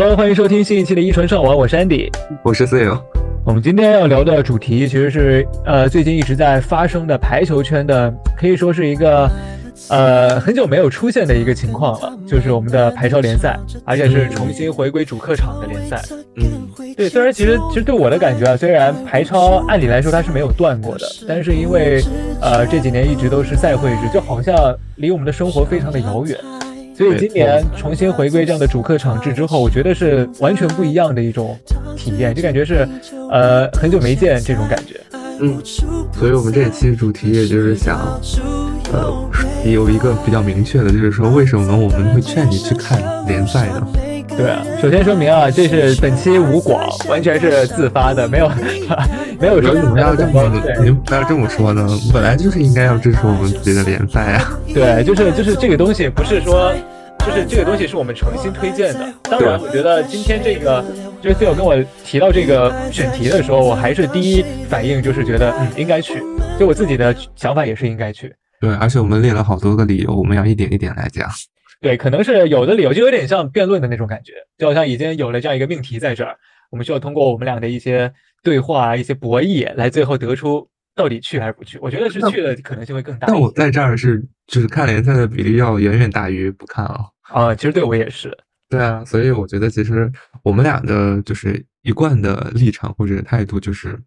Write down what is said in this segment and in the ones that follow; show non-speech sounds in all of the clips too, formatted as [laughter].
Hello，欢迎收听新一期的《一传上网》，我是 Andy，我是友。我们今天要聊的主题其实是呃最近一直在发生的排球圈的，可以说是一个呃很久没有出现的一个情况了，就是我们的排超联赛，而且是重新回归主客场的联赛。嗯，对，虽然其实其实对我的感觉啊，虽然排超按理来说它是没有断过的，但是因为呃这几年一直都是赛会制，就好像离我们的生活非常的遥远。所以今年重新回归这样的主客场制之后，我觉得是完全不一样的一种体验，就感觉是，呃，很久没见这种感觉。嗯，所以我们这一期主题也就是想，呃，有一个比较明确的，就是说为什么我们会劝你去看联赛呢？对啊，首先说明啊，这是本期无广，完全是自发的，没有 [laughs] 没有说为什么要这么您不要这么说呢？本来就是应该要支持我们自己的联赛啊。对，就是就是这个东西不是说。就是这个东西是我们诚心推荐的。当然，我觉得今天这个就是 Phil 跟我提到这个选题的时候，我还是第一反应就是觉得嗯应该去。就我自己的想法也是应该去。对，而且我们列了好多个理由，我们要一点一点来讲。对，可能是有的理由就有点像辩论的那种感觉，就好像已经有了这样一个命题在这儿，我们需要通过我们俩的一些对话、一些博弈来最后得出。到底去还是不去？我觉得是去的可能性会更大。但我在这儿是，就是看联赛的比例要远远大于不看啊。啊，其实对我也是。对啊，所以我觉得其实我们俩的就是一贯的立场或者态度，就是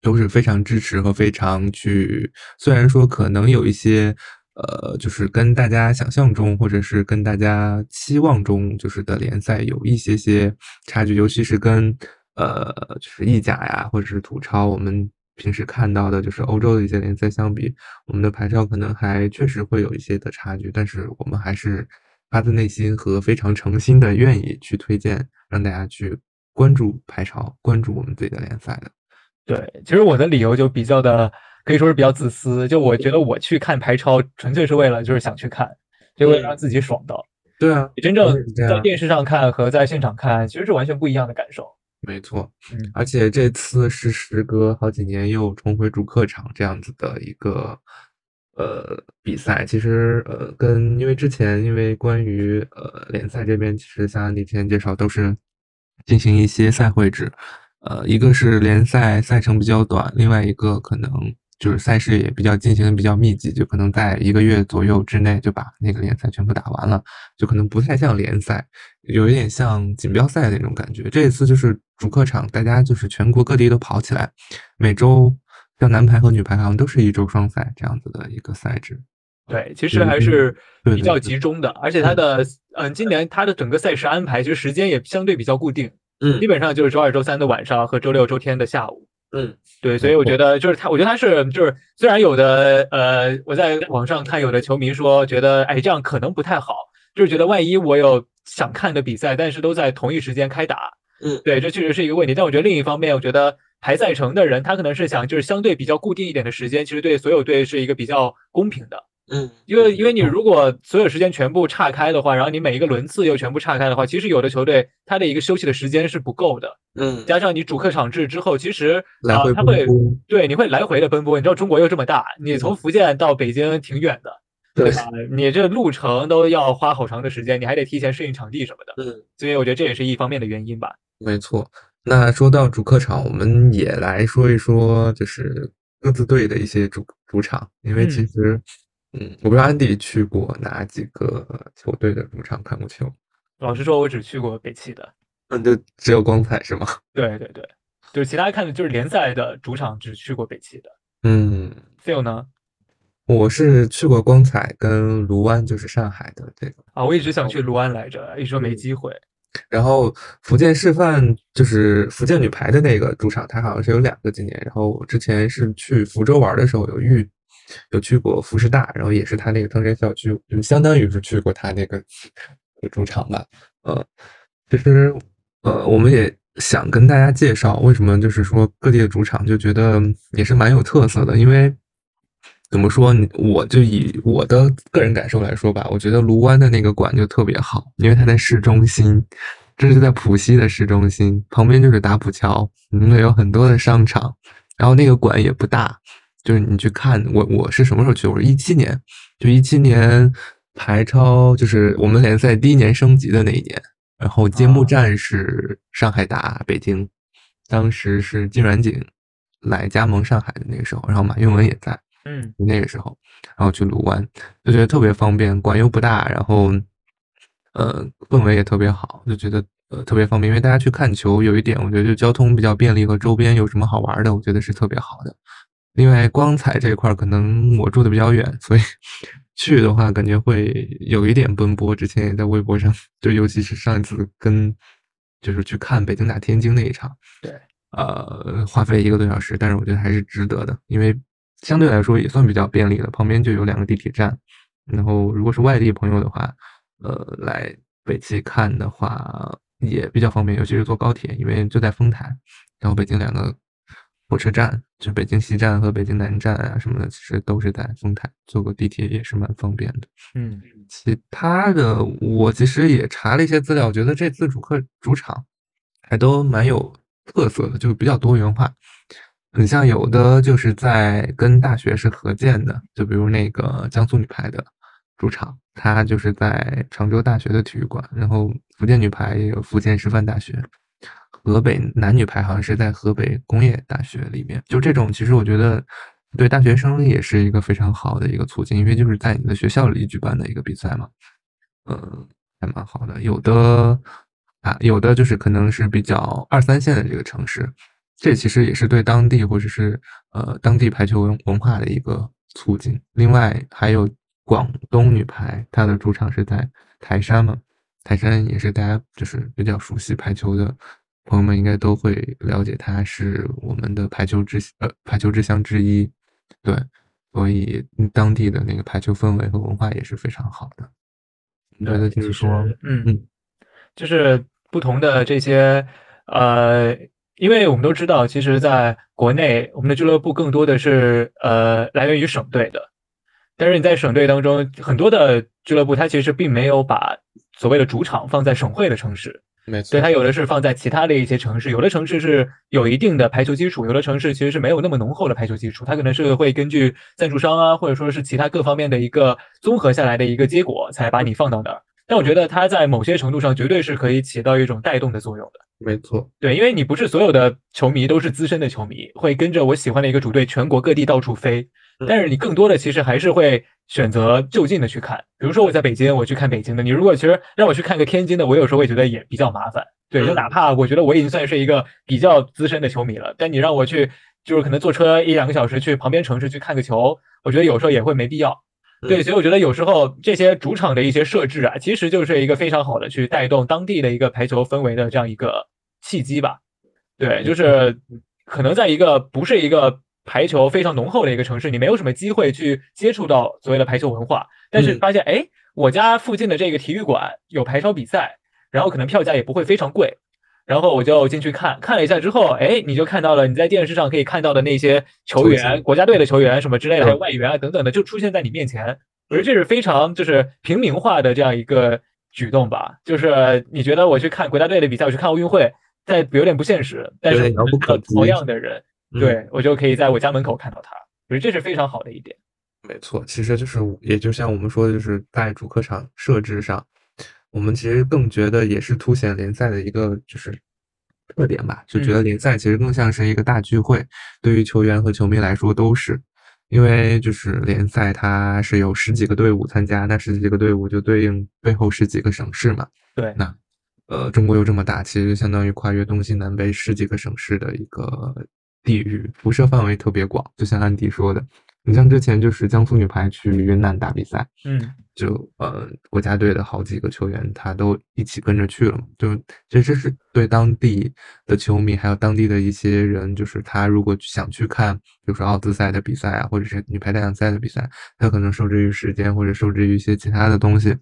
都是非常支持和非常去。虽然说可能有一些呃，就是跟大家想象中或者是跟大家期望中就是的联赛有一些些差距，尤其是跟呃，就是意甲呀或者是土超，我们。平时看到的就是欧洲的一些联赛相比，我们的排超可能还确实会有一些的差距，但是我们还是发自内心和非常诚心的愿意去推荐，让大家去关注排超，关注我们自己的联赛的。对，其实我的理由就比较的可以说是比较自私，就我觉得我去看排超纯粹是为了就是想去看，就为了让自己爽到。对啊，你真正在电视上看和在现场看其实是完全不一样的感受。没错，嗯，而且这次是时隔好几年又重回主客场这样子的一个呃比赛，其实呃跟因为之前因为关于呃联赛这边，其实像你之前介绍都是进行一些赛会制，呃一个是联赛赛程比较短，另外一个可能。就是赛事也比较进行的比较密集，就可能在一个月左右之内就把那个联赛全部打完了，就可能不太像联赛，有一点像锦标赛那种感觉。这一次就是主客场，大家就是全国各地都跑起来，每周像男排和女排好像都是一周双赛这样子的一个赛制。对，其实还是比较集中的，而且它的嗯，今年它的整个赛事安排其实时间也相对比较固定，嗯，基本上就是周二、周三的晚上和周六、周天的下午。嗯，对，所以我觉得就是他，我觉得他是就是，虽然有的呃，我在网上看有的球迷说，觉得哎这样可能不太好，就是觉得万一我有想看的比赛，但是都在同一时间开打，嗯，对，这确实是一个问题。但我觉得另一方面，我觉得排赛程的人，他可能是想就是相对比较固定一点的时间，其实对所有队是一个比较公平的。嗯，因为因为你如果所有时间全部岔开的话，然后你每一个轮次又全部岔开的话，其实有的球队他的一个休息的时间是不够的。嗯，加上你主客场制之后，其实来回他会对你会来回的奔波。你知道中国又这么大，你从福建到北京挺远的，对吧？你这路程都要花好长的时间，你还得提前适应场地什么的。嗯，所以我觉得这也是一方面的原因吧。没错。那说到主客场，我们也来说一说，就是各自队的一些主主场，因为其实。嗯，我不知道安迪去过哪几个球队的主场看过球。老实说，我只去过北汽的。嗯，就只有光彩是吗？[laughs] 对对对，就是其他看的就是联赛的主场，只去过北汽的。嗯，Phil 呢？我是去过光彩跟卢湾，就是上海的这个。啊，我一直想去卢湾来着，一直没机会。然后福建示范就是福建女排的那个主场，它好像是有两个今年。然后我之前是去福州玩的时候有遇。有去过福师大，然后也是他那个藤山校区，就相当于是去过他那个主场吧。呃，其实呃，我们也想跟大家介绍，为什么就是说各地的主场就觉得也是蛮有特色的。因为怎么说，我就以我的个人感受来说吧，我觉得卢湾的那个馆就特别好，因为它在市中心，这是在浦西的市中心，旁边就是打浦桥，里面有很多的商场，然后那个馆也不大。就是你去看我，我是什么时候去？我是一七年，就一七年排超，就是我们联赛第一年升级的那一年。然后揭幕战是上海打北京，当时是金软景来加盟上海的那个时候，然后马运文也在，嗯，那个时候，然后去卢湾就觉得特别方便，馆又不大，然后呃氛围也特别好，就觉得呃特别方便，因为大家去看球有一点，我觉得就交通比较便利和周边有什么好玩的，我觉得是特别好的。另外光彩这一块可能我住的比较远，所以。[laughs] 去的话，感觉会有一点奔波。之前也在微博上，就尤其是上一次跟，就是去看北京打天津那一场，对，呃，花费一个多小时，但是我觉得还是值得的，因为相对来说也算比较便利了，旁边就有两个地铁站。然后如果是外地朋友的话，呃，来北汽看的话也比较方便，尤其是坐高铁，因为就在丰台，然后北京两个。火车站就北京西站和北京南站啊什么的，其实都是在丰台，坐个地铁也是蛮方便的。嗯，其他的我其实也查了一些资料，我觉得这次主客主场还都蛮有特色的，就比较多元化。你像有的就是在跟大学是合建的，就比如那个江苏女排的主场，它就是在常州大学的体育馆，然后福建女排也有福建师范大学。河北男女排好像是在河北工业大学里面，就这种，其实我觉得对大学生也是一个非常好的一个促进，因为就是在你的学校里举办的一个比赛嘛，嗯，还蛮好的。有的啊，有的就是可能是比较二三线的这个城市，这其实也是对当地或者是呃当地排球文文化的一个促进。另外还有广东女排，它的主场是在台山嘛，台山也是大家就是比较熟悉排球的。朋友们应该都会了解，它是我们的排球之呃排球之乡之一，对，所以当地的那个排球氛围和文化也是非常好的。觉得就是说，嗯嗯，就是不同的这些呃，因为我们都知道，其实在国内，我们的俱乐部更多的是呃来源于省队的，但是你在省队当中，很多的俱乐部它其实并没有把所谓的主场放在省会的城市。没错，对，它有的是放在其他的一些城市，有的城市是有一定的排球基础，有的城市其实是没有那么浓厚的排球基础，它可能是会根据赞助商啊，或者说是其他各方面的一个综合下来的一个结果，才把你放到那儿。但我觉得它在某些程度上绝对是可以起到一种带动的作用的。没错，对，因为你不是所有的球迷都是资深的球迷，会跟着我喜欢的一个主队全国各地到处飞。但是你更多的其实还是会选择就近的去看，比如说我在北京，我去看北京的。你如果其实让我去看个天津的，我有时候会觉得也比较麻烦。对，就哪怕我觉得我已经算是一个比较资深的球迷了，但你让我去，就是可能坐车一两个小时去旁边城市去看个球，我觉得有时候也会没必要。对，所以我觉得有时候这些主场的一些设置啊，其实就是一个非常好的去带动当地的一个排球氛围的这样一个契机吧。对，就是可能在一个不是一个。排球非常浓厚的一个城市，你没有什么机会去接触到所谓的排球文化，但是发现，哎，我家附近的这个体育馆有排球比赛，然后可能票价也不会非常贵，然后我就进去看看了一下之后，哎，你就看到了你在电视上可以看到的那些球员，国家队的球员什么之类的，还有外援啊等等的，就出现在你面前。我觉得这是非常就是平民化的这样一个举动吧，就是你觉得我去看国家队的比赛，我去看奥运会，在有点不现实，但是同样的人。对我就可以在我家门口看到他，我觉得这是非常好的一点。没错，其实就是也就像我们说的，就是在主客场设置上，我们其实更觉得也是凸显联赛的一个就是特点吧，就觉得联赛其实更像是一个大聚会，对于球员和球迷来说都是，因为就是联赛它是有十几个队伍参加，那十几个队伍就对应背后十几个省市嘛。对，那呃中国又这么大，其实相当于跨越东西南北十几个省市的一个。地域辐射范围特别广，就像安迪说的，你像之前就是江苏女排去云南打比赛，嗯，就呃国家队的好几个球员他都一起跟着去了嘛，就其实是对当地的球迷还有当地的一些人，就是他如果想去看，比如说奥兹赛的比赛啊，或者是女排大奖赛的比赛，他可能受制于时间或者受制于一些其他的东西，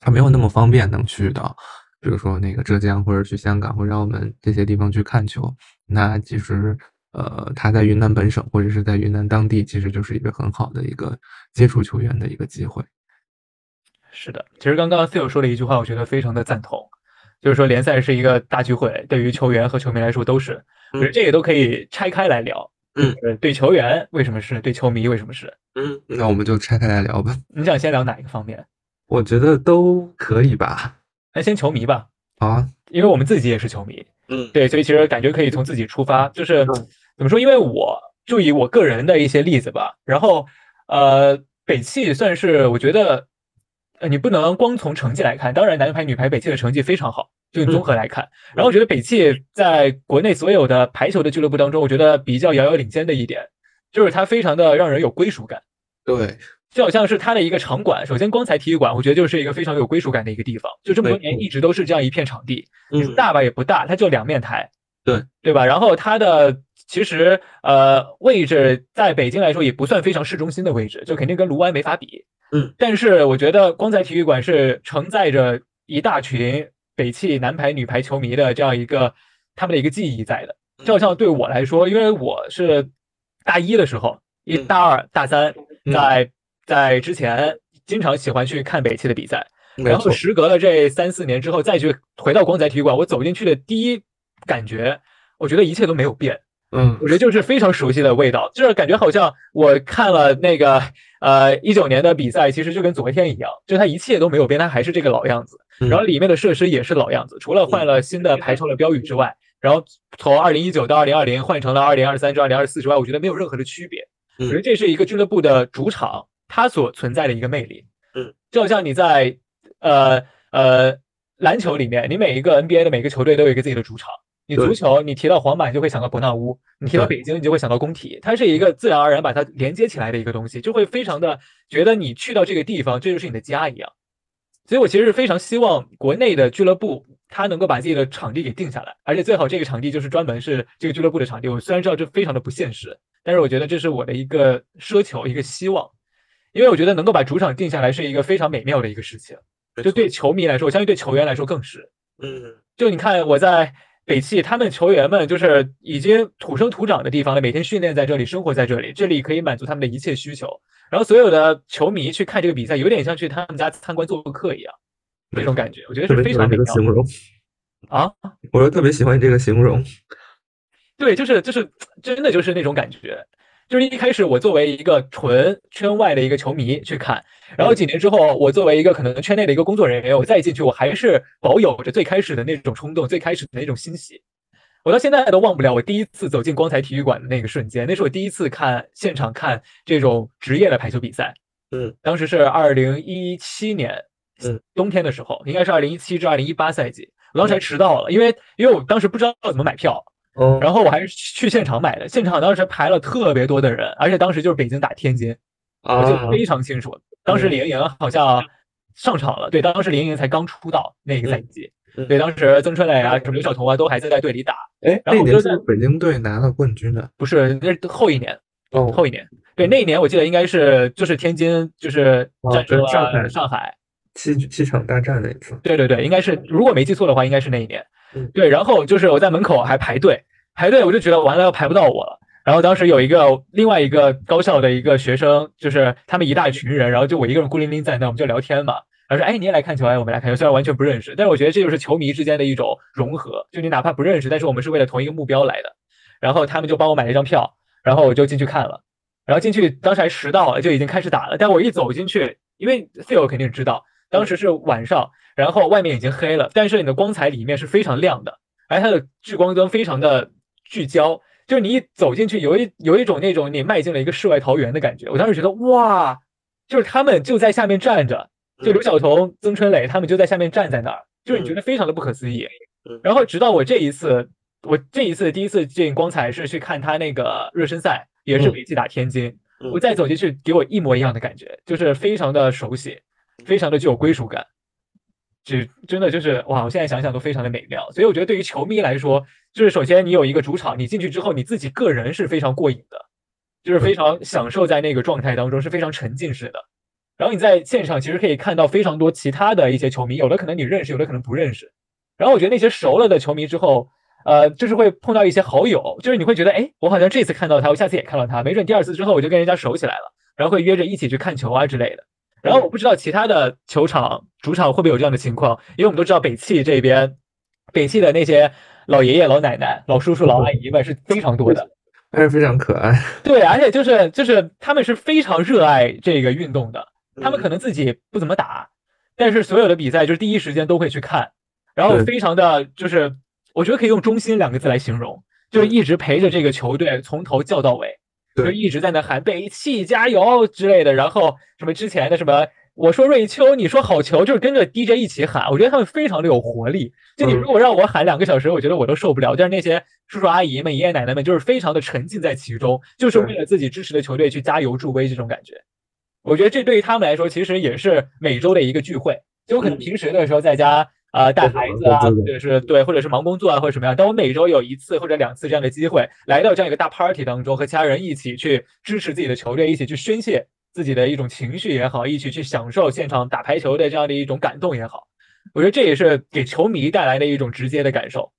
他没有那么方便能去到，比如说那个浙江或者去香港或者澳门这些地方去看球，那其实。呃，他在云南本省或者是在云南当地，其实就是一个很好的一个接触球员的一个机会。是的，其实刚刚 Phil 说了一句话，我觉得非常的赞同，就是说联赛是一个大聚会，对于球员和球迷来说都是。我觉得这个都可以拆开来聊。嗯，对球员为什么是对球迷为什么是？嗯，那我们就拆开来聊吧。你想先聊哪一个方面？我觉得都可以吧。那先球迷吧。啊，因为我们自己也是球迷，嗯，对，所以其实感觉可以从自己出发，就是怎么说？因为我就以我个人的一些例子吧，然后呃，北汽算是我觉得。呃，你不能光从成绩来看，当然男排、女排北汽的成绩非常好，就综合来看。然后我觉得北汽在国内所有的排球的俱乐部当中，我觉得比较遥遥领先的一点，就是它非常的让人有归属感。对，就好像是它的一个场馆，首先光彩体育馆，我觉得就是一个非常有归属感的一个地方。就这么多年一直都是这样一片场地，嗯，大吧也不大，它就两面台，对对吧？然后它的其实呃位置在北京来说也不算非常市中心的位置，就肯定跟卢湾没法比。嗯，但是我觉得光彩体育馆是承载着一大群北汽男排、女排球迷的这样一个他们的一个记忆在的。就好像对我来说，因为我是大一的时候，一大二、大三，在在之前经常喜欢去看北汽的比赛，然后时隔了这三四年之后再去回到光彩体育馆，我走进去的第一感觉，我觉得一切都没有变。嗯，我觉得就是非常熟悉的味道，就是感觉好像我看了那个呃一九年的比赛，其实就跟昨天一样，就它一切都没有变，它还是这个老样子。然后里面的设施也是老样子，除了换了新的排球的标语之外，然后从二零一九到二零二零换成了二零二三至二零二四之外，我觉得没有任何的区别。我觉得这是一个俱乐部的主场，它所存在的一个魅力。嗯，就好像你在呃呃篮球里面，你每一个 NBA 的每个球队都有一个自己的主场。你足球，你提到皇马，你就会想到伯纳乌；你提到北京，你就会想到工体。它是一个自然而然把它连接起来的一个东西，就会非常的觉得你去到这个地方，这就是你的家一样。所以我其实是非常希望国内的俱乐部，它能够把自己的场地给定下来，而且最好这个场地就是专门是这个俱乐部的场地。我虽然知道这非常的不现实，但是我觉得这是我的一个奢求，一个希望，因为我觉得能够把主场定下来是一个非常美妙的一个事情。就对球迷来说，我相信对球员来说更是。嗯，就你看我在。北汽他们球员们就是已经土生土长的地方了，每天训练在这里，生活在这里，这里可以满足他们的一切需求。然后所有的球迷去看这个比赛，有点像去他们家参观做客一样，那种感觉，我觉得是非常美妙。形容啊，[laughs] 我又特别喜欢你这个形容。对，就是就是真的就是那种感觉。就是一开始我作为一个纯圈外的一个球迷去看，然后几年之后，我作为一个可能圈内的一个工作人员，我再进去，我还是保有着最开始的那种冲动，最开始的那种欣喜。我到现在都忘不了我第一次走进光彩体育馆的那个瞬间，那是我第一次看现场看这种职业的排球比赛。嗯，当时是二零一七年，嗯，冬天的时候，应该是二零一七至二零一八赛季，我当时还迟到了，因为因为我当时不知道怎么买票。然后我还是去现场买的，现场当时排了特别多的人，而且当时就是北京打天津，我记得非常清楚。当时李盈莹好像上场了，对，当时李盈莹才刚出道那个赛季，对，当时曾春蕾啊、什么刘晓彤啊都还在在队里打。哎，那年是北京队拿了冠军的，不是，那是后一年，哦，后一年，对，那一年我记得应该是就是天津就是战胜上海，上海七七场大战那一次。对对对，应该是如果没记错的话，应该是那一年。对，然后就是我在门口还排队。排队我就觉得完了要排不到我了，然后当时有一个另外一个高校的一个学生，就是他们一大群人，然后就我一个人孤零零在那，我们就聊天嘛。然后说，哎，你也来看球，哎，我们来看球，虽然完全不认识，但是我觉得这就是球迷之间的一种融合，就你哪怕不认识，但是我们是为了同一个目标来的。然后他们就帮我买了一张票，然后我就进去看了。然后进去当时还迟到了，就已经开始打了。但我一走进去，因为 Phil 肯定知道，当时是晚上，然后外面已经黑了，但是你的光彩里面是非常亮的，而它的聚光灯非常的。聚焦，就是你一走进去，有一有一种那种你迈进了一个世外桃源的感觉。我当时觉得哇，就是他们就在下面站着，就刘晓彤、曾春蕾他们就在下面站在那儿，就是你觉得非常的不可思议。然后直到我这一次，我这一次第一次进光彩是去看他那个热身赛，也是北汽打天津，我再走进去，给我一模一样的感觉，就是非常的熟悉，非常的具有归属感。这真的就是哇！我现在想想都非常的美妙，所以我觉得对于球迷来说，就是首先你有一个主场，你进去之后你自己个人是非常过瘾的，就是非常享受在那个状态当中，是非常沉浸式的。然后你在现场其实可以看到非常多其他的一些球迷，有的可能你认识，有的可能不认识。然后我觉得那些熟了的球迷之后，呃，就是会碰到一些好友，就是你会觉得，哎，我好像这次看到他，我下次也看到他，没准第二次之后我就跟人家熟起来了，然后会约着一起去看球啊之类的。然后我不知道其他的球场主场会不会有这样的情况，因为我们都知道北汽这边，北汽的那些老爷爷老奶奶、老叔叔老阿姨们是非常多的，[laughs] 还是非常可爱。对，而且就是就是他们是非常热爱这个运动的，他们可能自己不怎么打，但是所有的比赛就是第一时间都会去看，然后非常的就是，我觉得可以用忠心两个字来形容，就是一直陪着这个球队从头叫到尾，就一直在那喊北汽加油之类的，然后什么之前的什么。我说瑞秋，你说好球，就是跟着 DJ 一起喊。我觉得他们非常的有活力。就你如果让我喊两个小时，我觉得我都受不了。但是那些叔叔阿姨们、爷爷奶奶们，就是非常的沉浸在其中，就是为了自己支持的球队去加油助威这种感觉。我觉得这对于他们来说，其实也是每周的一个聚会。就我可能平时的时候在家啊带孩子啊，或者是对，或者是忙工作啊，或者什么样。但我每周有一次或者两次这样的机会，来到这样一个大 party 当中，和其他人一起去支持自己的球队，一起去宣泄。自己的一种情绪也好，一起去享受现场打排球的这样的一种感动也好，我觉得这也是给球迷带来的一种直接的感受。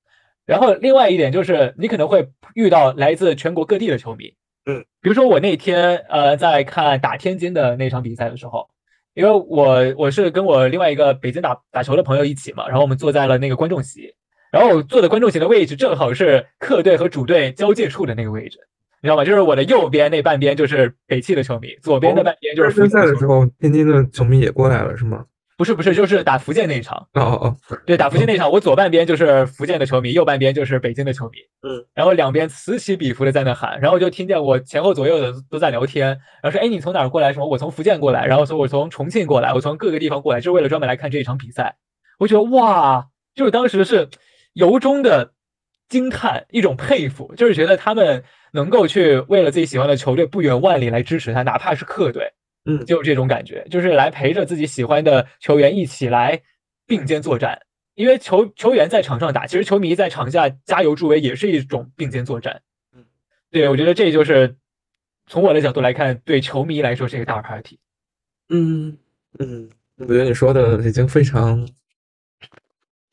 然后另外一点就是，你可能会遇到来自全国各地的球迷，嗯，比如说我那天呃在看打天津的那场比赛的时候，因为我我是跟我另外一个北京打打球的朋友一起嘛，然后我们坐在了那个观众席，然后我坐的观众席的位置正好是客队和主队交界处的那个位置。你知道吗？就是我的右边那半边就是北汽的球迷，左边的半边就是分赛的时候，天津的球迷也过来了，是吗？不是不是，就是打福建那一场。哦哦哦，对，打福建那一场，我左半边就是福建的球迷，右半边就是北京的球迷。嗯，然后两边此起彼伏的在那喊，然后就听见我前后左右的都在聊天，然后说：“哎，你从哪儿过来？什么？我从福建过来，然后说我从重庆过来，我从各个地方过来，就是为了专门来看这一场比赛。”我觉得哇，就是当时是由衷的惊叹，一种佩服，就是觉得他们。能够去为了自己喜欢的球队不远万里来支持他，哪怕是客队，嗯，就这种感觉，就是来陪着自己喜欢的球员一起来并肩作战。因为球球员在场上打，其实球迷在场下加油助威也是一种并肩作战。嗯，对，我觉得这就是从我的角度来看，对球迷来说是一个大 party。嗯嗯，我觉得你说的已经非常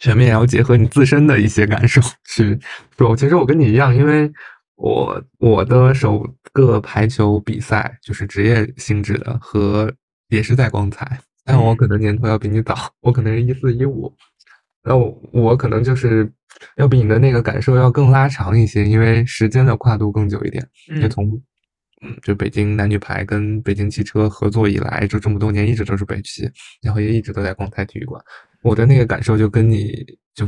全面，然后结合你自身的一些感受去说。其实我跟你一样，因为。我我的首个排球比赛就是职业性质的，和也是在光彩，但我可能年头要比你早，我可能是一四一五，那我我可能就是要比你的那个感受要更拉长一些，因为时间的跨度更久一点。就从嗯，就北京男女排跟北京汽车合作以来，就这么多年一直都是北汽，然后也一直都在光彩体育馆，我的那个感受就跟你就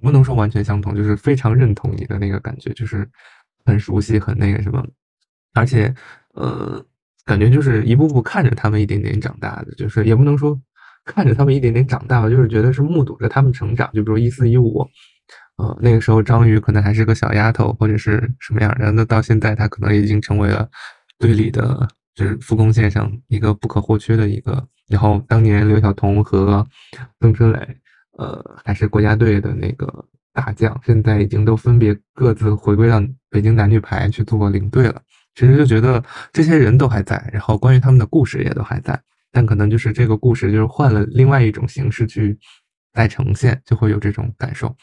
不能说完全相同，就是非常认同你的那个感觉，就是。很熟悉，很那个什么，而且，呃，感觉就是一步步看着他们一点点长大的，就是也不能说看着他们一点点长大吧，就是觉得是目睹着他们成长。就比如一四一五，呃，那个时候张宇可能还是个小丫头或者是什么样的，那到现在他可能已经成为了队里的，就是副攻线上一个不可或缺的一个。然后当年刘晓彤和曾春蕾，呃，还是国家队的那个。大将现在已经都分别各自回归到北京男女排去做领队了。其实就觉得这些人都还在，然后关于他们的故事也都还在，但可能就是这个故事就是换了另外一种形式去再呈现，就会有这种感受。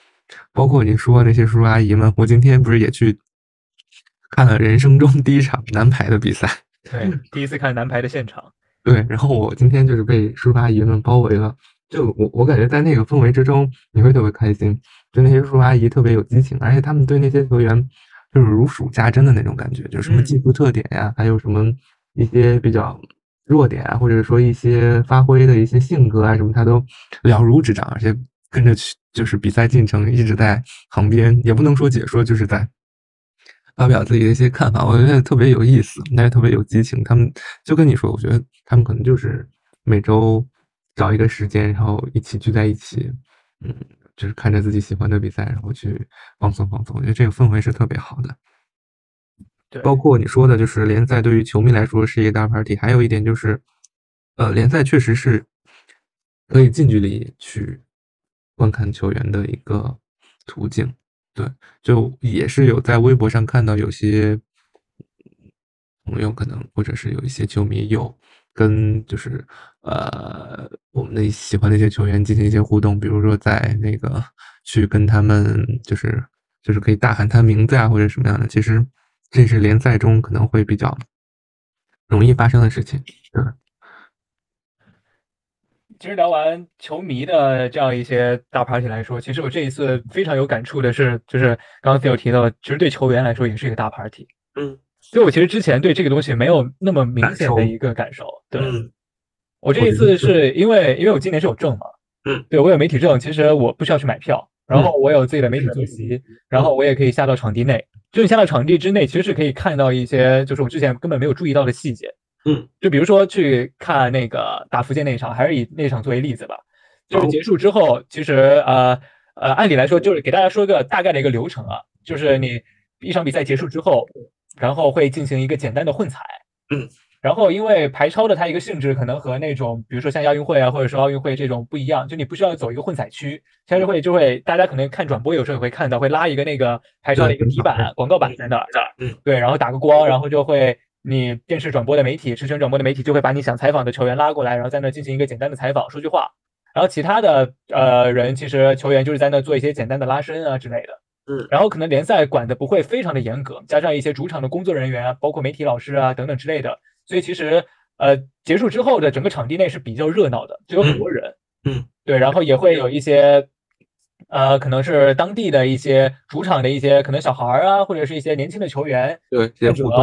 包括你说那些叔叔阿姨们，我今天不是也去看了人生中第一场男排的比赛？对，第一次看男排的现场。对，然后我今天就是被叔叔阿姨们包围了。就我我感觉在那个氛围之中，你会特别开心。就那些叔叔阿姨特别有激情，而且他们对那些球员就是如数家珍的那种感觉，就是什么技术特点呀，还有什么一些比较弱点啊，或者说一些发挥的一些性格啊什么，他都了如指掌，而且跟着去就是比赛进程一直在旁边，也不能说解说，就是在发表自己的一些看法，我觉得特别有意思，但是特别有激情。他们就跟你说，我觉得他们可能就是每周。找一个时间，然后一起聚在一起，嗯，就是看着自己喜欢的比赛，然后去放松放松。我觉得这个氛围是特别好的。对，包括你说的，就是联赛对于球迷来说是一个大 party。还有一点就是，呃，联赛确实是可以近距离去观看球员的一个途径。对，就也是有在微博上看到有些朋友可能，或者是有一些球迷有。跟就是呃，我们的喜欢的一些球员进行一些互动，比如说在那个去跟他们就是就是可以大喊他名字啊，或者什么样的。其实这是联赛中可能会比较容易发生的事情。对。其实聊完球迷的这样一些大 party 来说，其实我这一次非常有感触的是，就是刚刚 Phil 提到，其实对球员来说也是一个大 party。嗯。所以我其实之前对这个东西没有那么明显的一个感受。对，我这一次是因为因为我今年是有证嘛，嗯，对我有媒体证，其实我不需要去买票，然后我有自己的媒体坐席，然后我也可以下到场地内。就你下到场地之内，其实是可以看到一些就是我之前根本没有注意到的细节。嗯，就比如说去看那个打福建那一场，还是以那场作为例子吧。就是结束之后，其实呃呃，按理来说就是给大家说个大概的一个流程啊，就是你一场比赛结束之后，然后会进行一个简单的混采。嗯。然后，因为排超的它一个性质可能和那种，比如说像亚运会啊，或者说奥运会这种不一样，就你不需要走一个混采区，赛事会就会大家可能看转播有时候也会看到，会拉一个那个排超的一个底板、广告板在那儿，嗯，对，然后打个光，然后就会你电视转播的媒体、视频转播的媒体就会把你想采访的球员拉过来，然后在那进行一个简单的采访，说句话，然后其他的呃人其实球员就是在那做一些简单的拉伸啊之类的，嗯，然后可能联赛管的不会非常的严格，加上一些主场的工作人员啊，包括媒体老师啊等等之类的，所以其实。呃，结束之后的整个场地内是比较热闹的，就有很多人，嗯，对，然后也会有一些，呃，可能是当地的一些主场的一些可能小孩儿啊，或者是一些年轻的球员，对，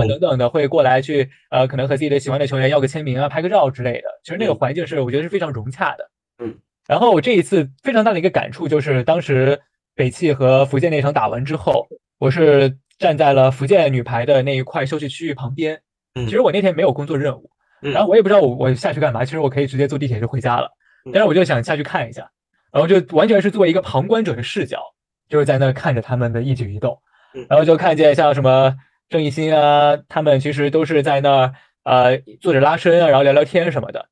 者等等的会过来去，呃，可能和自己的喜欢的球员要个签名啊，拍个照之类的。其实那个环境是我觉得是非常融洽的，嗯。然后我这一次非常大的一个感触就是，当时北汽和福建那场打完之后，我是站在了福建女排的那一块休息区域旁边。嗯，其实我那天没有工作任务。然后我也不知道我我下去干嘛，其实我可以直接坐地铁就回家了，但是我就想下去看一下，然后就完全是作为一个旁观者的视角，就是在那看着他们的一举一动，然后就看见像什么郑义兴啊，他们其实都是在那呃坐着拉伸啊，然后聊聊天什么的，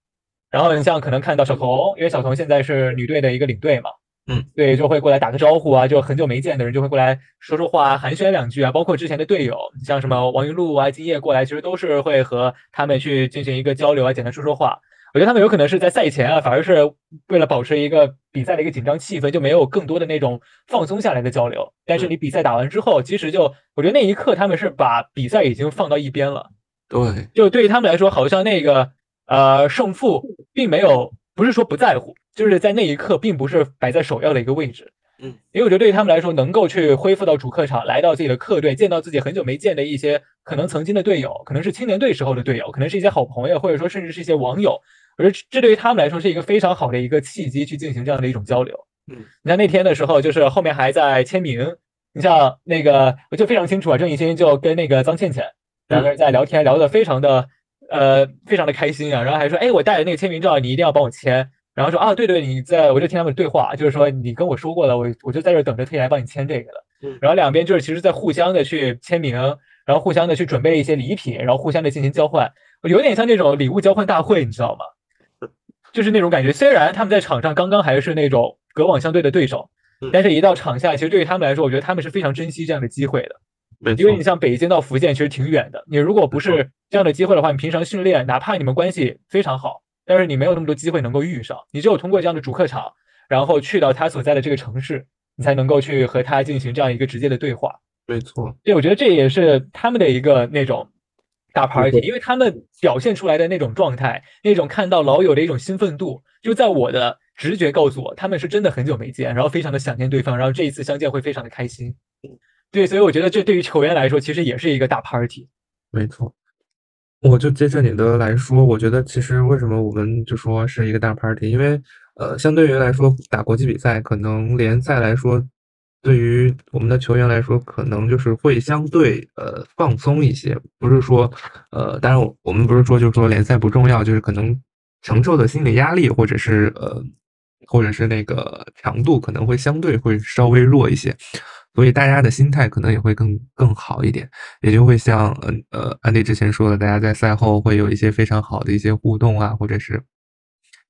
然后你像可能看到小童，因为小童现在是女队的一个领队嘛。嗯，对，就会过来打个招呼啊，就很久没见的人就会过来说说话寒暄两句啊。包括之前的队友，像什么王云露啊、金叶过来，其实都是会和他们去进行一个交流啊，简单说说话。我觉得他们有可能是在赛前啊，反而是为了保持一个比赛的一个紧张气氛，就没有更多的那种放松下来的交流。但是你比赛打完之后，其实就我觉得那一刻他们是把比赛已经放到一边了。对，就对于他们来说，好像那个呃胜负并没有，不是说不在乎。就是在那一刻，并不是摆在首要的一个位置，嗯，因为我觉得对于他们来说，能够去恢复到主客场，来到自己的客队，见到自己很久没见的一些可能曾经的队友，可能是青年队时候的队友，可能是一些好朋友，或者说甚至是一些网友，我觉得这对于他们来说是一个非常好的一个契机，去进行这样的一种交流。嗯，你看那天的时候，就是后面还在签名，你像那个我就非常清楚啊，郑怡欣就跟那个张倩倩两个人在聊天，聊得非常的呃非常的开心啊，然后还说，哎，我带了那个签名照，你一定要帮我签。然后说啊，对对，你在我就听他们对话，就是说你跟我说过了，我我就在这等着特意来帮你签这个的。然后两边就是其实在互相的去签名，然后互相的去准备一些礼品，然后互相的进行交换，有点像那种礼物交换大会，你知道吗？就是那种感觉。虽然他们在场上刚刚还是那种隔网相对的对手，但是一到场下，其实对于他们来说，我觉得他们是非常珍惜这样的机会的。因为你像北京到福建其实挺远的，你如果不是这样的机会的话，你平常训练，哪怕你们关系非常好。但是你没有那么多机会能够遇上，你只有通过这样的主客场，然后去到他所在的这个城市，你才能够去和他进行这样一个直接的对话。没错，对，我觉得这也是他们的一个那种大 party，因为他们表现出来的那种状态，那种看到老友的一种兴奋度，就在我的直觉告诉我，他们是真的很久没见，然后非常的想念对方，然后这一次相见会非常的开心。对，所以我觉得这对于球员来说，其实也是一个大 party。没错。我就接着你的来说，我觉得其实为什么我们就说是一个大 party，因为呃，相对于来说打国际比赛，可能联赛来说，对于我们的球员来说，可能就是会相对呃放松一些。不是说呃，当然我们不是说就是说联赛不重要，就是可能承受的心理压力或者是呃，或者是那个强度可能会相对会稍微弱一些。所以大家的心态可能也会更更好一点，也就会像呃呃安迪之前说的，大家在赛后会有一些非常好的一些互动啊，或者是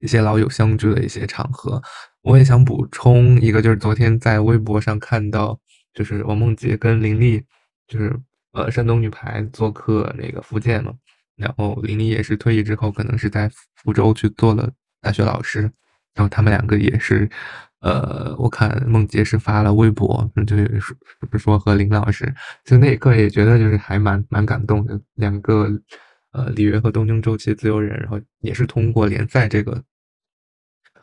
一些老友相聚的一些场合。我也想补充一个，就是昨天在微博上看到，就是王梦洁跟林丽，就是呃山东女排做客那个福建嘛，然后林丽也是退役之后，可能是在福州去做了大学老师，然后他们两个也是。呃，我看梦洁是发了微博，就是说说和林老师，就那一刻也觉得就是还蛮蛮感动的。两个呃里约和东京周期自由人，然后也是通过联赛这个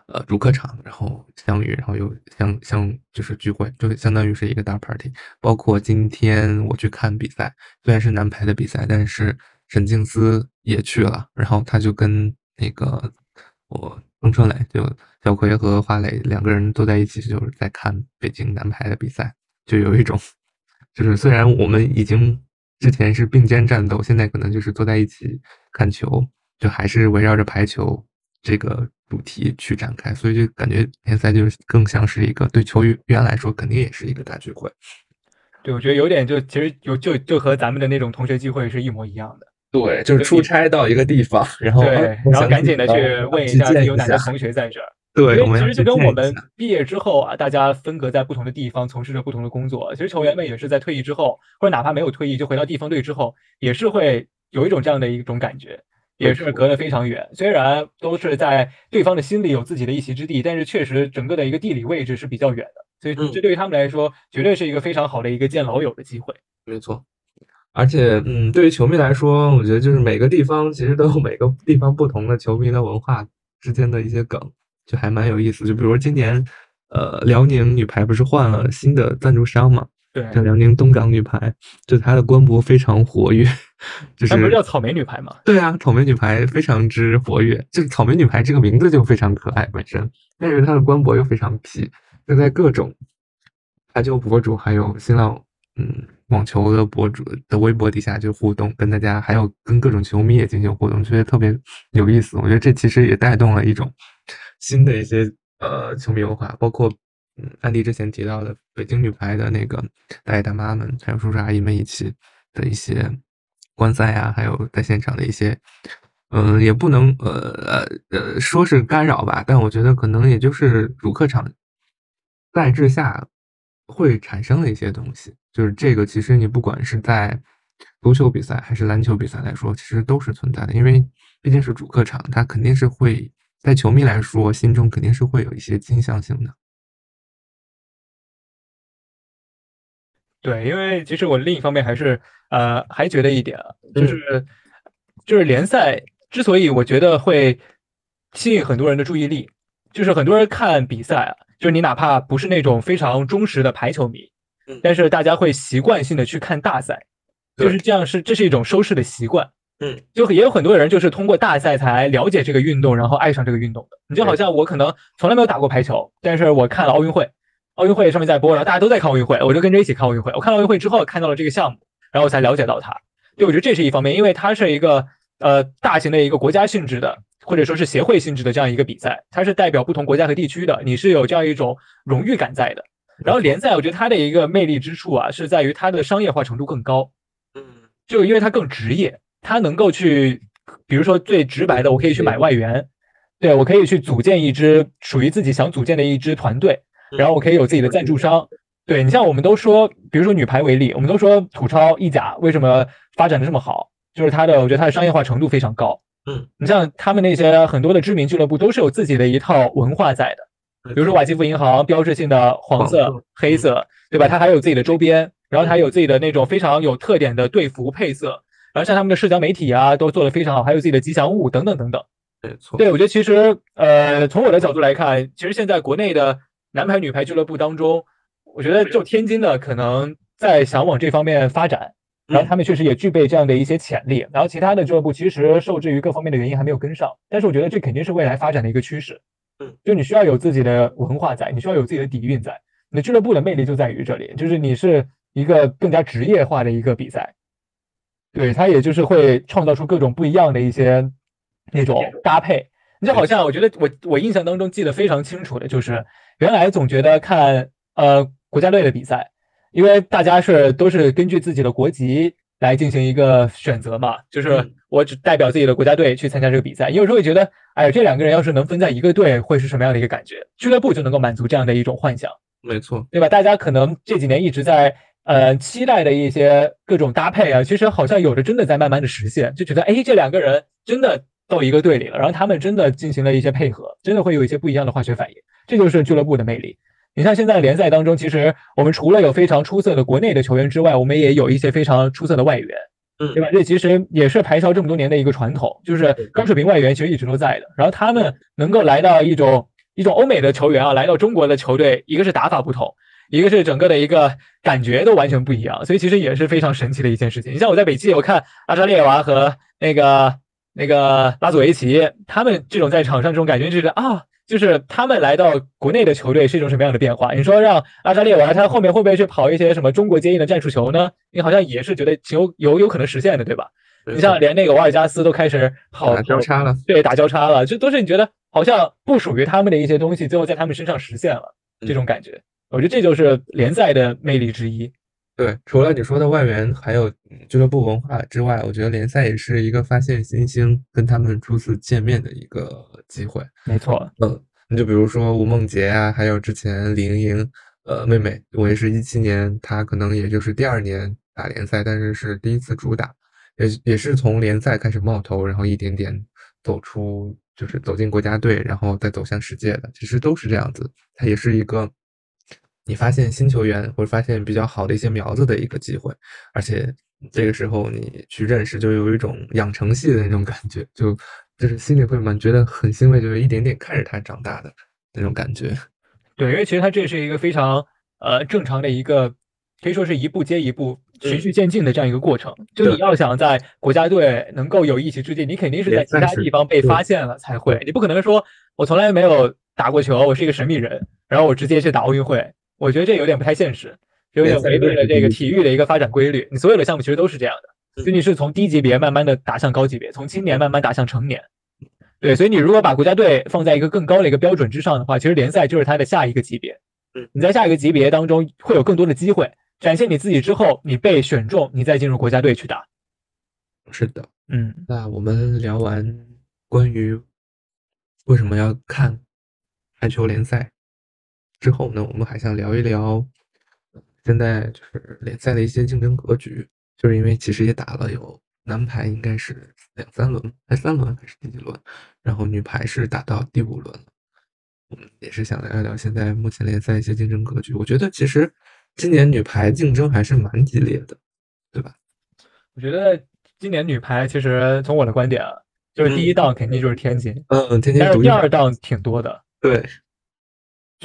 呃主客场，然后相遇，然后又相相就是聚会，就相当于是一个大 party。包括今天我去看比赛，虽然是男排的比赛，但是沈静思也去了，然后他就跟那个我。冯春磊，就小葵和花磊两个人坐在一起，就是在看北京男排的比赛，就有一种，就是虽然我们已经之前是并肩战斗，现在可能就是坐在一起看球，就还是围绕着排球这个主题去展开，所以就感觉联赛就是更像是一个对球员来说，肯定也是一个大聚会。对，我觉得有点就其实有就就和咱们的那种同学聚会是一模一样的。对，就是出差到一个地方，然后对，然后赶紧的去问一下有哪个同学在这儿。对，因为其实就跟我们毕业之后啊，大家分隔在不同的地方，从事着不同的工作。其实球员们也是在退役之后，或者哪怕没有退役，就回到地方队之后，也是会有一种这样的一种感觉，也是隔得非常远。虽然都是在对方的心里有自己的一席之地，但是确实整个的一个地理位置是比较远的。所以这对于他们来说，绝对是一个非常好的一个见老友的机会。没错，而且，嗯，对于球迷来说，我觉得就是每个地方其实都有每个地方不同的球迷的文化之间的一些梗，就还蛮有意思。就比如今年，呃，辽宁女排不是换了新的赞助商嘛？对，叫辽宁东港女排，就她的官博非常活跃。就是不是叫草莓女排吗？对啊，草莓女排非常之活跃。就是草莓女排这个名字就非常可爱本身，但是它的官博又非常皮。就在各种排球博主，还有新浪嗯网球的博主的微博底下就互动，跟大家还有跟各种球迷也进行互动，觉得特别有意思。我觉得这其实也带动了一种新的一些呃球迷文化，包括嗯安迪之前提到的北京女排的那个大爷大妈们，还有叔叔阿姨们一起的一些观赛啊，还有在现场的一些嗯也不能呃呃呃说是干扰吧，但我觉得可能也就是主客场。赛制下会产生的一些东西，就是这个。其实你不管是在足球比赛还是篮球比赛来说，其实都是存在的。因为毕竟是主客场，它肯定是会在球迷来说心中肯定是会有一些倾向性的。对，因为其实我另一方面还是呃还觉得一点啊，就是就是联赛之所以我觉得会吸引很多人的注意力，就是很多人看比赛啊。就是你哪怕不是那种非常忠实的排球迷，但是大家会习惯性的去看大赛，就是这样是这是一种收视的习惯，嗯，就也有很多人就是通过大赛才了解这个运动，然后爱上这个运动的。你就好像我可能从来没有打过排球，但是我看了奥运会，奥运会上面在播，然后大家都在看奥运会，我就跟着一起看奥运会。我看奥运会之后看到了这个项目，然后我才了解到它。对，我觉得这是一方面，因为它是一个呃大型的一个国家性质的。或者说是协会性质的这样一个比赛，它是代表不同国家和地区的，你是有这样一种荣誉感在的。然后联赛，我觉得它的一个魅力之处啊，是在于它的商业化程度更高。嗯，就因为它更职业，它能够去，比如说最直白的，我可以去买外援，对我可以去组建一支属于自己想组建的一支团队，然后我可以有自己的赞助商。对你像我们都说，比如说女排为例，我们都说土超意甲为什么发展的这么好，就是它的，我觉得它的商业化程度非常高。嗯，你像他们那些很多的知名俱乐部都是有自己的一套文化在的，比如说瓦基弗银行标志性的黄色、黑色，对吧？它还有自己的周边，然后它有自己的那种非常有特点的队服配色，然后像他们的社交媒体啊都做得非常好，还有自己的吉祥物等等等等。对我觉得其实呃，从我的角度来看，其实现在国内的男排、女排俱乐部当中，我觉得就天津的可能在想往这方面发展。然后他们确实也具备这样的一些潜力，然后其他的俱乐部其实受制于各方面的原因还没有跟上，但是我觉得这肯定是未来发展的一个趋势。嗯，就你需要有自己的文化在，你需要有自己的底蕴在，你的俱乐部的魅力就在于这里，就是你是一个更加职业化的一个比赛，对它也就是会创造出各种不一样的一些那种搭配。你就好像我觉得我我印象当中记得非常清楚的就是，原来总觉得看呃国家队的比赛。因为大家是都是根据自己的国籍来进行一个选择嘛，就是我只代表自己的国家队去参加这个比赛。有时候会觉得，哎，这两个人要是能分在一个队，会是什么样的一个感觉？俱乐部就能够满足这样的一种幻想，没错，对吧？大家可能这几年一直在呃期待的一些各种搭配啊，其实好像有的真的在慢慢的实现，就觉得哎，这两个人真的到一个队里了，然后他们真的进行了一些配合，真的会有一些不一样的化学反应，这就是俱乐部的魅力。你像现在联赛当中，其实我们除了有非常出色的国内的球员之外，我们也有一些非常出色的外援，嗯，对吧？这其实也是排超这么多年的一个传统，就是高水平外援其实一直都在的。然后他们能够来到一种一种欧美的球员啊，来到中国的球队，一个是打法不同，一个是整个的一个感觉都完全不一样，所以其实也是非常神奇的一件事情。你像我在北汽，我看阿扎列娃和那个那个拉佐维奇，他们这种在场上这种感觉就是啊，就是他们来到国内的球队是一种什么样的变化？你说让阿扎列娃他后面会不会去跑一些什么中国接应的战术球呢？你好像也是觉得有有有可能实现的，对吧？你像连那个瓦尔加斯都开始跑交叉了，对，打交叉了，这都是你觉得好像不属于他们的一些东西，最后在他们身上实现了这种感觉。我觉得这就是联赛的魅力之一。对，除了你说的外援还有俱乐部文化之外，我觉得联赛也是一个发现新星、跟他们初次见面的一个机会。没错，嗯，你就比如说吴梦洁啊，还有之前李盈莹，呃，妹妹，我也是一七年，她可能也就是第二年打联赛，但是是第一次主打，也也是从联赛开始冒头，然后一点点走出，就是走进国家队，然后再走向世界的，其实都是这样子。她也是一个。你发现新球员或者发现比较好的一些苗子的一个机会，而且这个时候你去认识，就有一种养成系的那种感觉，就就是心里会蛮觉得很欣慰，就是一点点看着他长大的那种感觉。对，因为其实他这是一个非常呃正常的一个，可以说是一步接一步、循序渐进的这样一个过程。就你要想在国家队能够有一席之地，你肯定是在其他地方被发现了才会。你不可能说我从来没有打过球，我是一个神秘人，然后我直接去打奥运会。我觉得这有点不太现实，有点违背了这个体育的一个发展规律。你所有的项目其实都是这样的，就你是从低级别慢慢的打向高级别，从青年慢慢打向成年。对，所以你如果把国家队放在一个更高的一个标准之上的话，其实联赛就是它的下一个级别。你在下一个级别当中会有更多的机会展现你自己，之后你被选中，你再进入国家队去打。是的，嗯。那我们聊完关于为什么要看排球联赛。之后呢，我们还想聊一聊现在就是联赛的一些竞争格局，就是因为其实也打了有男排应该是两三轮，还三轮还是第几轮，然后女排是打到第五轮了。我们也是想聊一聊现在目前联赛一些竞争格局。我觉得其实今年女排竞争还是蛮激烈的，对吧？我觉得今年女排其实从我的观点啊，就是第一档肯定就是天津，嗯，天津，但是第二档挺多的，对。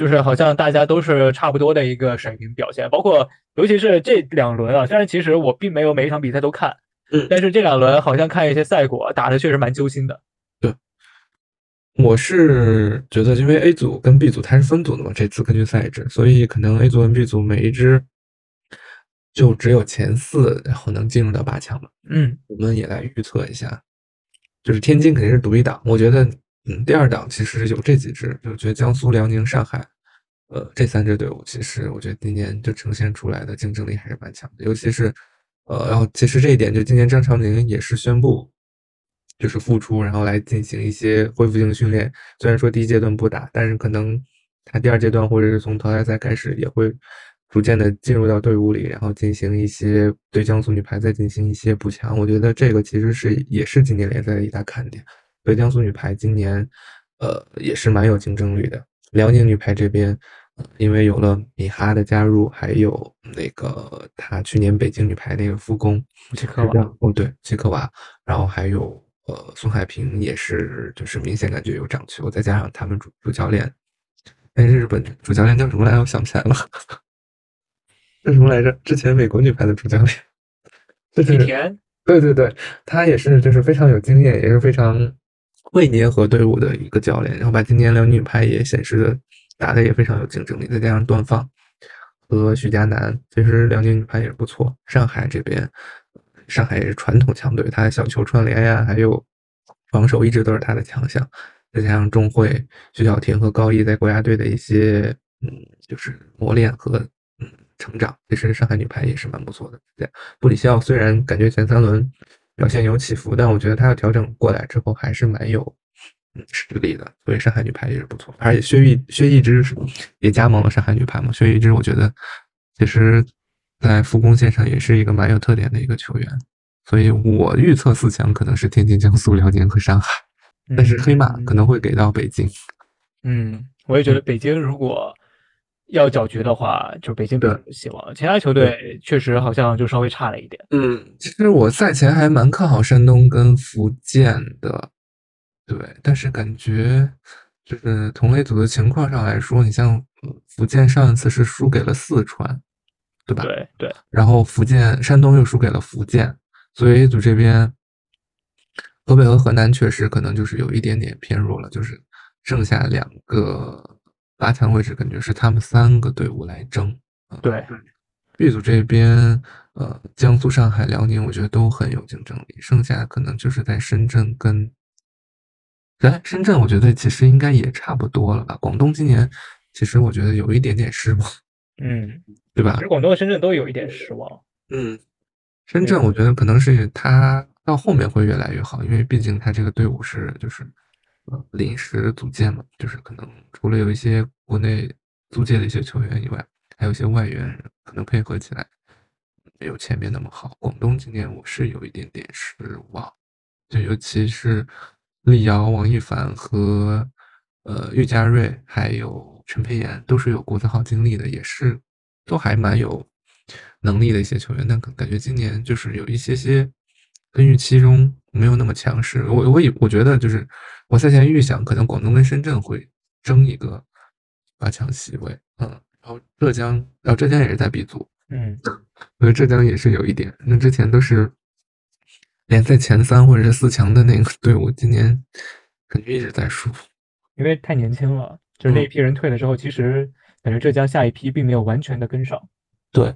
就是好像大家都是差不多的一个水平表现，包括尤其是这两轮啊。虽然其实我并没有每一场比赛都看，嗯，但是这两轮好像看一些赛果打的确实蛮揪心的。对，我是觉得，因为 A 组跟 B 组它是分组的嘛，这次根据赛制，所以可能 A 组跟 B 组每一支就只有前四，然后能进入到八强嘛。嗯，我们也来预测一下，就是天津肯定是独一档，我觉得。嗯，第二档其实有这几支，就觉得江苏、辽宁、上海，呃，这三支队伍，其实我觉得今年就呈现出来的竞争力还是蛮强的。尤其是，呃，然后其实这一点，就今年张常宁也是宣布，就是复出，然后来进行一些恢复性训练。虽然说第一阶段不打，但是可能他第二阶段或者是从淘汰赛开始，也会逐渐的进入到队伍里，然后进行一些对江苏女排再进行一些补强。我觉得这个其实是也是今年联赛的一大看点。所以江苏女排今年，呃，也是蛮有竞争力的。辽宁女排这边，因为有了米哈的加入，还有那个他去年北京女排那个副攻齐科娃，哦对，齐科娃，然后还有呃孙海平也是，就是明显感觉有长球，再加上他们主主教练，哎，日本主教练叫什么来着？我想不起来了，[laughs] 叫什么来着？之前美国女排的主教练，就是对对对，他也是，就是非常有经验，也是非常。会捏合队伍的一个教练，然后把今年辽宁女排也显示的打的也非常有竞争力，再加上段放和许佳楠，其实辽宁女排也是不错。上海这边，上海也是传统强队，他的小球串联呀，还有防守一直都是他的强项。再加上钟慧、徐小婷和高毅在国家队的一些嗯，就是磨练和嗯成长，其实上海女排也是蛮不错的。对，布里肖虽然感觉前三轮。表现有起伏，但我觉得他要调整过来之后还是蛮有实力的，所以上海女排也是不错。而且薛玉薛一之也加盟了上海女排嘛，薛一之我觉得其实在复工线上也是一个蛮有特点的一个球员，所以我预测四强可能是天津、江苏、辽宁和上海，但是黑马可能会给到北京。嗯，我也觉得北京如果。要搅局的话，就北京比较有希望。其他球队确实好像就稍微差了一点。嗯，其实我赛前还蛮看好山东跟福建的，对。但是感觉就是同类组的情况上来说，你像福建上一次是输给了四川，对吧？对对。然后福建、山东又输给了福建，所以 A 组这边，河北和河南确实可能就是有一点点偏弱了，就是剩下两个八强位置，感觉是他们三个队伍来争。对，B 组这边，呃，江苏、上海、辽宁，我觉得都很有竞争力，剩下可能就是在深圳跟，哎，深圳我觉得其实应该也差不多了吧。广东今年其实我觉得有一点点失望，嗯，对吧？其实广东和深圳都有一点失望。嗯，深圳我觉得可能是他到后面会越来越好，因为毕竟他这个队伍是就是呃临时组建嘛，就是可能除了有一些国内租借的一些球员以外。还有一些外援可能配合起来没有前面那么好。广东今年我是有一点点失望，就尤其是李瑶、王一凡和呃岳家瑞，还有陈佩妍，都是有国字号经历的，也是都还蛮有能力的一些球员。但感觉今年就是有一些些跟预期中没有那么强势。我我以我觉得就是我赛前预想，可能广东跟深圳会争一个八强席位，嗯。然后浙江，然后浙江也是在 B 组，嗯，所以浙江也是有一点。那之前都是联赛前三或者是四强的那个队伍，今年感觉一直在输，因为太年轻了。就是那一批人退了之后，其实感觉浙江下一批并没有完全的跟上。对，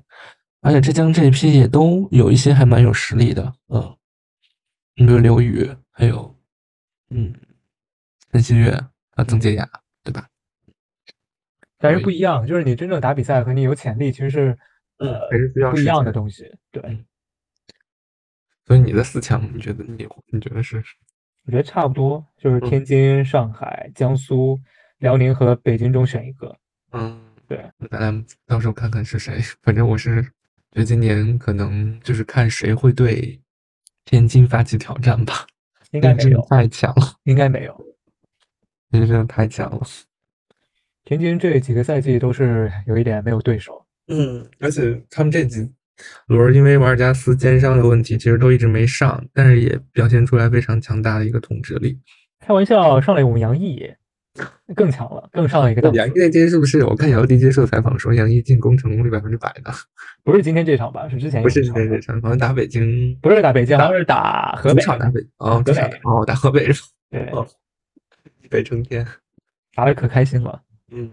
而且浙江这一批也都有一些还蛮有实力的，嗯，你比如刘宇，还有嗯陈新月啊，曾洁雅，对吧？但是不一样，就是你真正打比赛和你有潜力其实是呃还是需要不一样的东西。对，所以你的四强，你觉得你你觉得是？我觉得差不多，就是天津、上海、江苏、辽宁和北京中选一个。嗯，对，咱俩到时候看看是谁。反正我是觉得今年可能就是看谁会对天津发起挑战吧。应该没有，太强了。应该没有，[laughs] 天津真的太强了。天津这几个赛季都是有一点没有对手，嗯，而且他们这几轮因为瓦尔加斯肩伤的问题，其实都一直没上，但是也表现出来非常强大的一个统治力。开玩笑，上来我们杨毅更强了，更上了一个档次。杨毅那天是不是？我看姚笛接受采访说，杨毅进攻成功率百分之百的。[laughs] 不是今天这场吧？是之前不是今天这场，好像打北京，不是打北京，好像是打河北。主场打北哦，主场哦，打河北是吧？对，一北冲天，打的可开心了。嗯，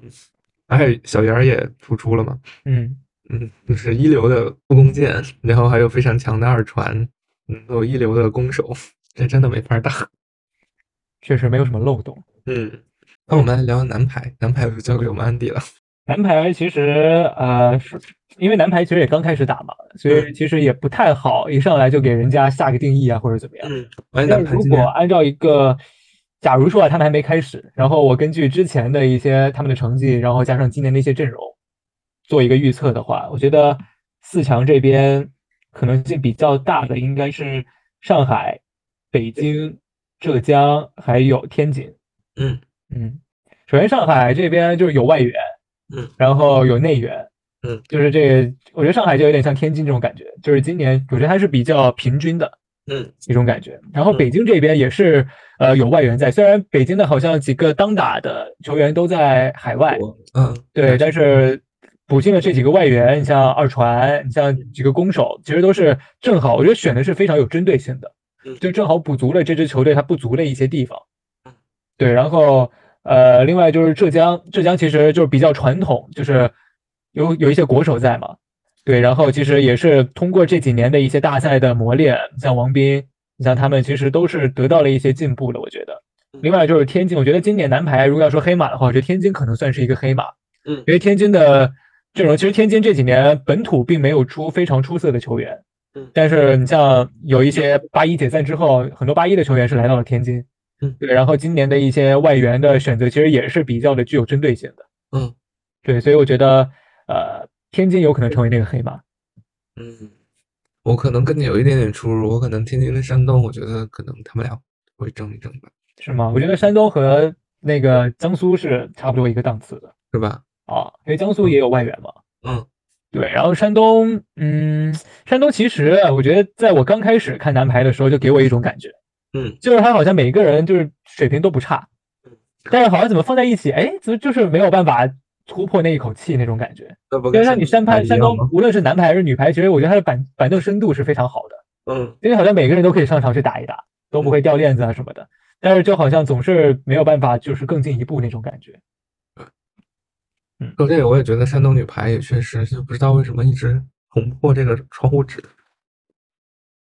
而且小袁也复出了嘛？嗯嗯，就是一流的护弓箭，然后还有非常强的二传，嗯，有一流的攻守，这真的没法打，[laughs] 确实没有什么漏洞。嗯，那我们来聊男排，男排就交给我们安迪了。男排其实呃，是因为男排其实也刚开始打嘛，所以其实也不太好一上来就给人家下个定义啊，或者怎么样。嗯，但如果按照一个。假如说啊，他们还没开始，然后我根据之前的一些他们的成绩，然后加上今年的一些阵容，做一个预测的话，我觉得四强这边可能性比较大的应该是上海、北京、浙江还有天津。嗯嗯，首先上海这边就是有外援，嗯，然后有内援，嗯，就是这个，我觉得上海就有点像天津这种感觉，就是今年我觉得还是比较平均的。嗯，一种感觉。然后北京这边也是，呃，有外援在。虽然北京的好像几个当打的球员都在海外，嗯，对，但是补进了这几个外援，你像二传，你像几个攻手，其实都是正好，我觉得选的是非常有针对性的，就正好补足了这支球队它不足的一些地方。对。然后，呃，另外就是浙江，浙江其实就是比较传统，就是有有一些国手在嘛。对，然后其实也是通过这几年的一些大赛的磨练，像王斌，你像他们其实都是得到了一些进步的。我觉得，另外就是天津，我觉得今年男排如果要说黑马的话，我觉得天津可能算是一个黑马。嗯，因为天津的阵容，其实天津这几年本土并没有出非常出色的球员。嗯，但是你像有一些八一解散之后，很多八一的球员是来到了天津。嗯，对，然后今年的一些外援的选择，其实也是比较的具有针对性的。嗯，对，所以我觉得，呃。天津有可能成为那个黑马，嗯，我可能跟你有一点点出入，我可能天津跟山东，我觉得可能他们俩会争一争吧，是吗？我觉得山东和那个江苏是差不多一个档次的，是吧？啊，因为江苏也有外援嘛，嗯，对，然后山东，嗯，山东其实我觉得在我刚开始看男排的时候，就给我一种感觉，嗯，就是他好像每个人就是水平都不差，但是好像怎么放在一起，哎，怎么就是没有办法。突破那一口气那种感觉，因为像你山排山东，无论是男排还是女排，其实我觉得他的板板凳深度是非常好的。嗯，因为好像每个人都可以上场去打一打。都不会掉链子啊什么的。但是就好像总是没有办法，就是更进一步那种感觉。说这个我也觉得山东女排也确实就不知道为什么一直捅破这个窗户纸，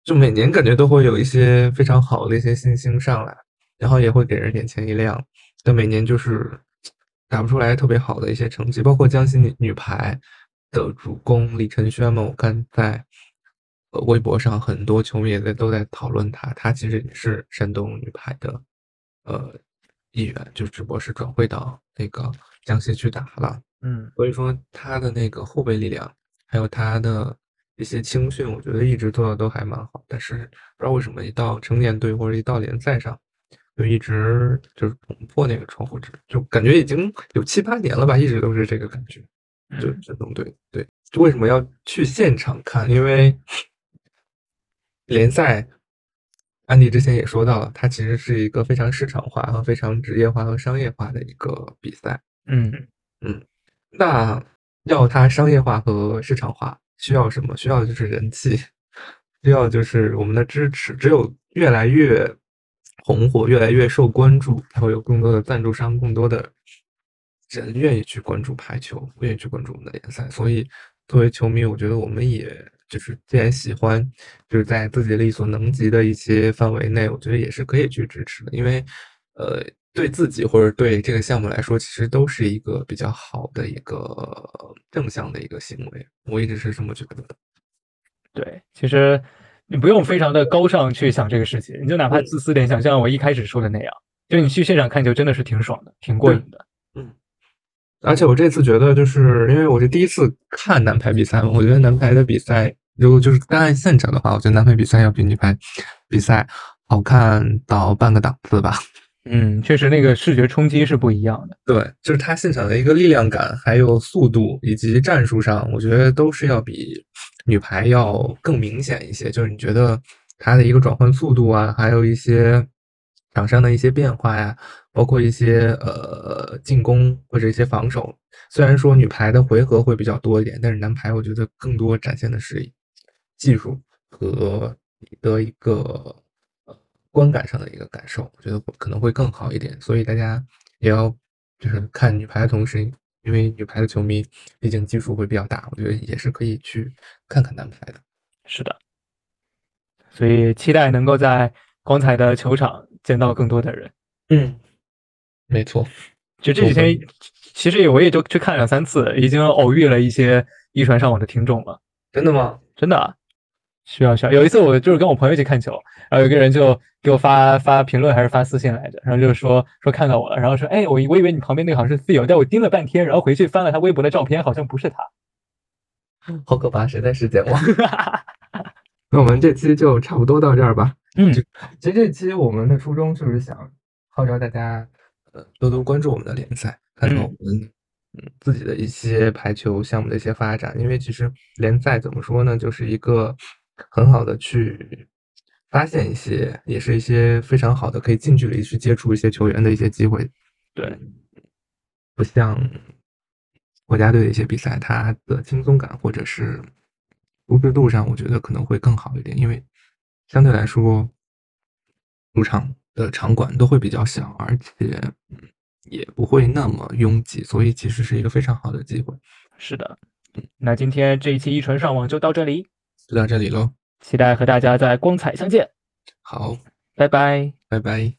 就每年感觉都会有一些非常好的一些新星上来，然后也会给人眼前一亮，但每年就是打不出来特别好的一些成绩，包括江西女女排的主攻李晨轩嘛，我看在。呃，微博上很多球迷也在都在讨论他，他其实也是山东女排的呃一员，就只不过是转会到那个江西去打了。嗯，所以说他的那个后备力量，还有他的一些青训，我觉得一直做的都还蛮好。但是不知道为什么一到成年队或者一到联赛上，就一直就是捅破那个窗户纸，就感觉已经有七八年了吧，一直都是这个感觉。就山东队，对，就为什么要去现场看？因为联赛，安迪之前也说到了，它其实是一个非常市场化和非常职业化和商业化的一个比赛。嗯嗯，那要它商业化和市场化，需要什么？需要的就是人气，需要就是我们的支持。只有越来越红火，越来越受关注，才会有更多的赞助商，更多的人愿意去关注排球，愿意去关注我们的联赛。所以，作为球迷，我觉得我们也。就是既然喜欢，就是在自己力所能及的一些范围内，我觉得也是可以去支持的。因为，呃，对自己或者对这个项目来说，其实都是一个比较好的一个正向的一个行为。我一直是这么觉得的。对，其实你不用非常的高尚去想这个事情，你就哪怕自私点想，像我一开始说的那样，就你去现场看球真的是挺爽的，挺过瘾的。嗯。而且我这次觉得，就是因为我是第一次看男排比赛嘛，我觉得男排的比赛。如果就是单按现场的话，我觉得男排比赛要比女排比赛好看到半个档次吧。嗯，确实那个视觉冲击是不一样的。对，就是他现场的一个力量感，还有速度以及战术上，我觉得都是要比女排要更明显一些。就是你觉得它的一个转换速度啊，还有一些场上的一些变化呀，包括一些呃进攻或者一些防守，虽然说女排的回合会比较多一点，但是男排我觉得更多展现的是。技术和你的一个观感上的一个感受，我觉得可能会更好一点。所以大家也要就是看女排的同时，因为女排的球迷毕竟基数会比较大，我觉得也是可以去看看男排的。是的，所以期待能够在光彩的球场见到更多的人。嗯，没错。就这几天，其实我也就去看两三次，已经偶遇了一些一传上网的听众了。真的吗？真的。需要需要。有一次我就是跟我朋友一起看球，然后有个人就给我发发评论还是发私信来着，然后就是说说看到我了，然后说哎我我以为你旁边那个好像是 Phil，但我盯了半天，然后回去翻了他微博的照片，好像不是他，好可怕，谁在世界网？[laughs] 那我们这期就差不多到这儿吧。嗯，其实这期我们的初衷就是想号召大家呃多多关注我们的联赛，看看我们嗯自己的一些排球项目的一些发展，因为其实联赛怎么说呢，就是一个。很好的去发现一些，也是一些非常好的可以近距离去接触一些球员的一些机会。对，不像国家队的一些比赛，它的轻松感或者是舒适度上，我觉得可能会更好一点，因为相对来说，主场的场馆都会比较小，而且也不会那么拥挤，所以其实是一个非常好的机会。是的，那今天这一期一传上网就到这里。就到这里喽，期待和大家在光彩相见。好，拜拜，拜拜。